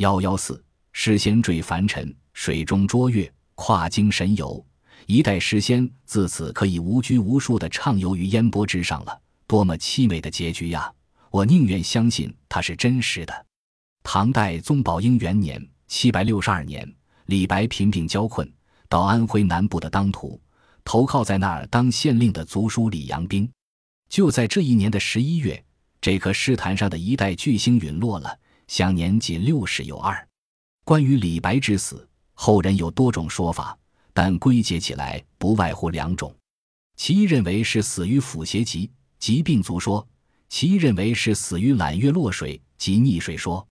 幺幺四，诗仙坠凡尘，水中捉月，跨经神游。一代诗仙自此可以无拘无束地畅游于烟波之上了，多么凄美的结局呀！我宁愿相信它是真实的。唐代宗宝应元年（七百六十二年），李白贫病交困，到安徽南部的当涂，投靠在那儿当县令的族叔李阳冰。就在这一年的十一月，这颗诗坛上的一代巨星陨落了，享年仅六十有二。关于李白之死，后人有多种说法。但归结起来不外乎两种，其一认为是死于腐邪疾，疾病足说；其一认为是死于揽月落水及溺水说。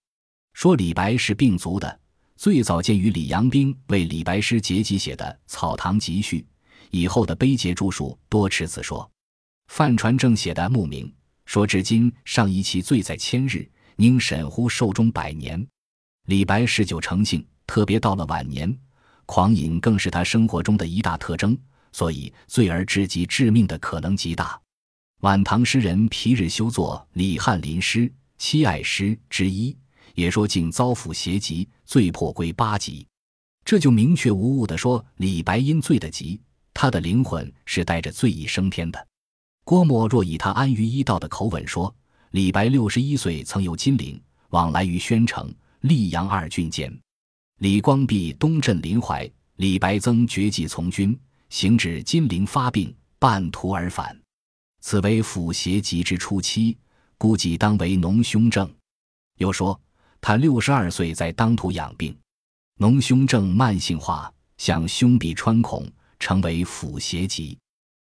说李白是病足的，最早见于李阳冰为李白诗结集写的《草堂集序》，以后的碑碣著述多持此说。范传正写的墓铭，说至今尚遗其罪在千日，宁审乎寿终百年。李白嗜酒成性，特别到了晚年。狂饮更是他生活中的一大特征，所以醉而致疾致命的可能极大。晚唐诗人皮日休作《李翰林诗》七爱诗之一，也说竟遭腐邪疾，醉破归八级。这就明确无误地说，李白因醉的急，他的灵魂是带着醉意升天的。郭沫若以他安于医道的口吻说，李白六十一岁曾有金陵，往来于宣城、溧阳二郡间。李光弼东镇临淮，李白曾绝迹从军，行至金陵发病，半途而返。此为腐邪疾之初期，估计当为脓胸症。又说他六十二岁在当涂养病，脓胸症慢性化，向胸壁穿孔，成为腐邪疾。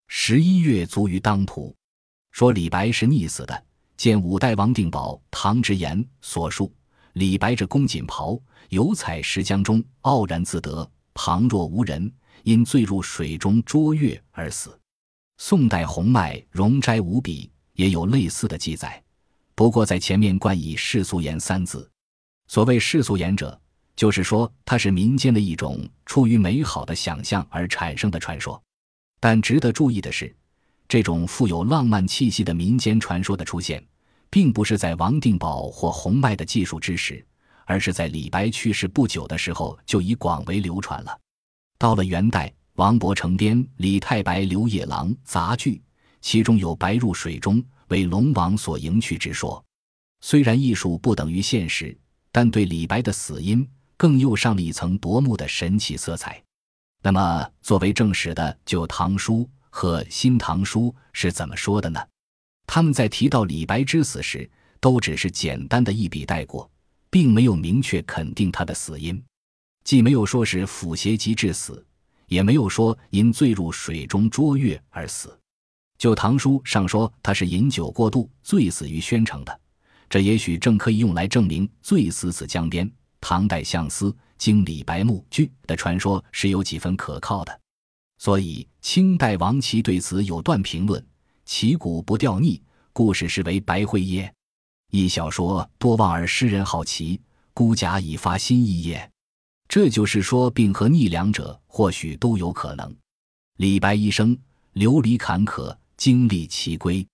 十一月卒于当涂。说李白是溺死的。见五代王定保《唐直言》所述。李白着公锦袍，游采石江中，傲然自得，旁若无人，因醉入水中捉月而死。宋代洪迈《容斋五笔》也有类似的记载，不过在前面冠以世俗言三字。所谓世俗言者，就是说它是民间的一种出于美好的想象而产生的传说。但值得注意的是，这种富有浪漫气息的民间传说的出现。并不是在王定保或洪迈的技术之时，而是在李白去世不久的时候就已广为流传了。到了元代，王伯成编《李太白刘野郎杂剧》，其中有白入水中为龙王所迎去之说。虽然艺术不等于现实，但对李白的死因更又上了一层夺目的神奇色彩。那么，作为正史的《旧唐书》和《新唐书》是怎么说的呢？他们在提到李白之死时，都只是简单的一笔带过，并没有明确肯定他的死因，既没有说是腐邪疾致死，也没有说因醉入水中捉月而死。就唐书上说他是饮酒过度醉死于宣城的，这也许正可以用来证明醉死此江边。唐代相思经李白墓居的传说是有几分可靠的，所以清代王琦对此有段评论。其骨不掉腻，故事是为白灰耶？一小说多望而诗人好奇，孤贾已发新意耶？这就是说，病和逆两者或许都有可能。李白一生流离坎坷，经历奇归，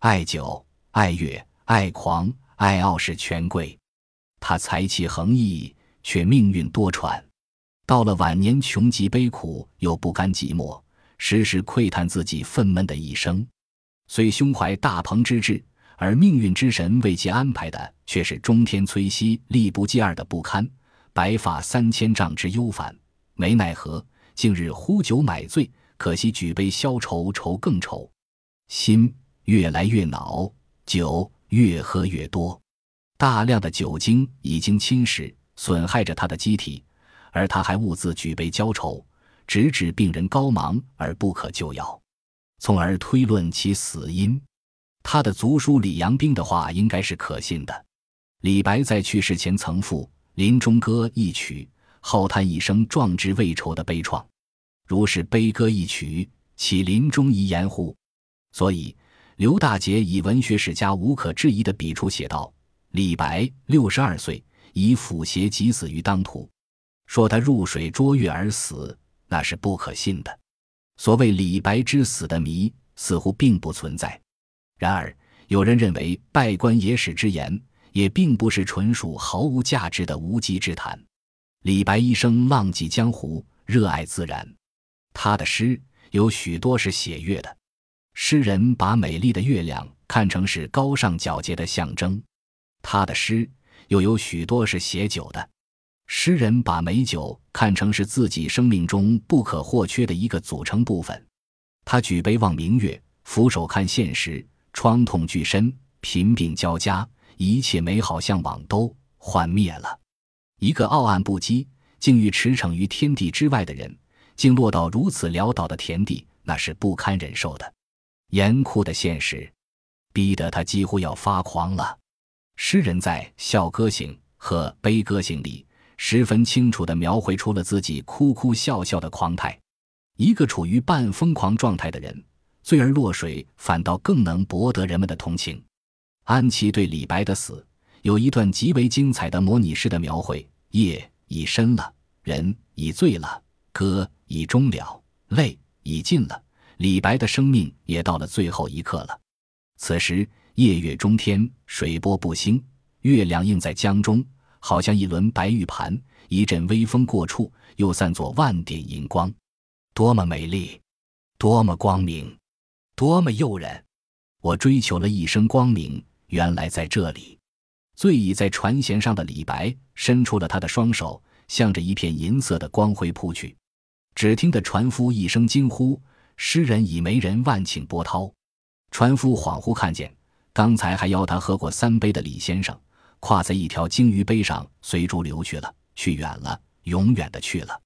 爱酒、爱乐、爱狂、爱傲是权贵。他才气横溢，却命运多舛。到了晚年，穷极悲苦，又不甘寂寞，时时窥探自己愤懑的一生。虽胸怀大鹏之志，而命运之神为其安排的却是中天摧兮、力不济二的不堪，白发三千丈之忧烦。没奈何，近日呼酒买醉，可惜举杯消愁，愁更愁。心越来越恼，酒越喝越多，大量的酒精已经侵蚀、损害着他的机体，而他还兀自举杯浇愁，直指病人高忙而不可救药。从而推论其死因，他的族叔李阳冰的话应该是可信的。李白在去世前曾赋《临终歌》一曲，浩叹一生壮志未酬的悲怆。如是悲歌一曲，岂临终遗言乎？所以刘大杰以文学史家无可置疑的笔触写道：“李白六十二岁，以腐邪疾死于当涂。说他入水捉月而死，那是不可信的。”所谓李白之死的谜似乎并不存在，然而有人认为拜官野史之言也并不是纯属毫无价值的无稽之谈。李白一生浪迹江湖，热爱自然，他的诗有许多是写月的。诗人把美丽的月亮看成是高尚皎洁的象征，他的诗又有许多是写酒的。诗人把美酒看成是自己生命中不可或缺的一个组成部分。他举杯望明月，俯首看现实，创痛俱深，贫病交加。一切美好向往都幻灭了。一个傲岸不羁、竟欲驰骋于天地之外的人，竟落到如此潦倒的田地，那是不堪忍受的。严酷的现实，逼得他几乎要发狂了。诗人在《笑歌行》和《悲歌行》里，十分清楚地描绘出了自己哭哭笑笑的狂态。一个处于半疯狂状态的人，醉而落水，反倒更能博得人们的同情。安琪对李白的死有一段极为精彩的模拟式的描绘：夜已深了，人已醉了，歌已终了，泪已尽了，李白的生命也到了最后一刻了。此时夜月中天，水波不兴，月亮映在江中，好像一轮白玉盘，一阵微风过处，又散作万点银光，多么美丽，多么光明，多么诱人！我追求了一生光明。原来在这里，醉倚在船舷上的李白伸出了他的双手，向着一片银色的光辉扑去。只听得船夫一声惊呼：“诗人已没人，万顷波涛。”船夫恍惚看见，刚才还邀他喝过三杯的李先生，跨在一条鲸鱼背上，随逐流去了，去远了，永远的去了。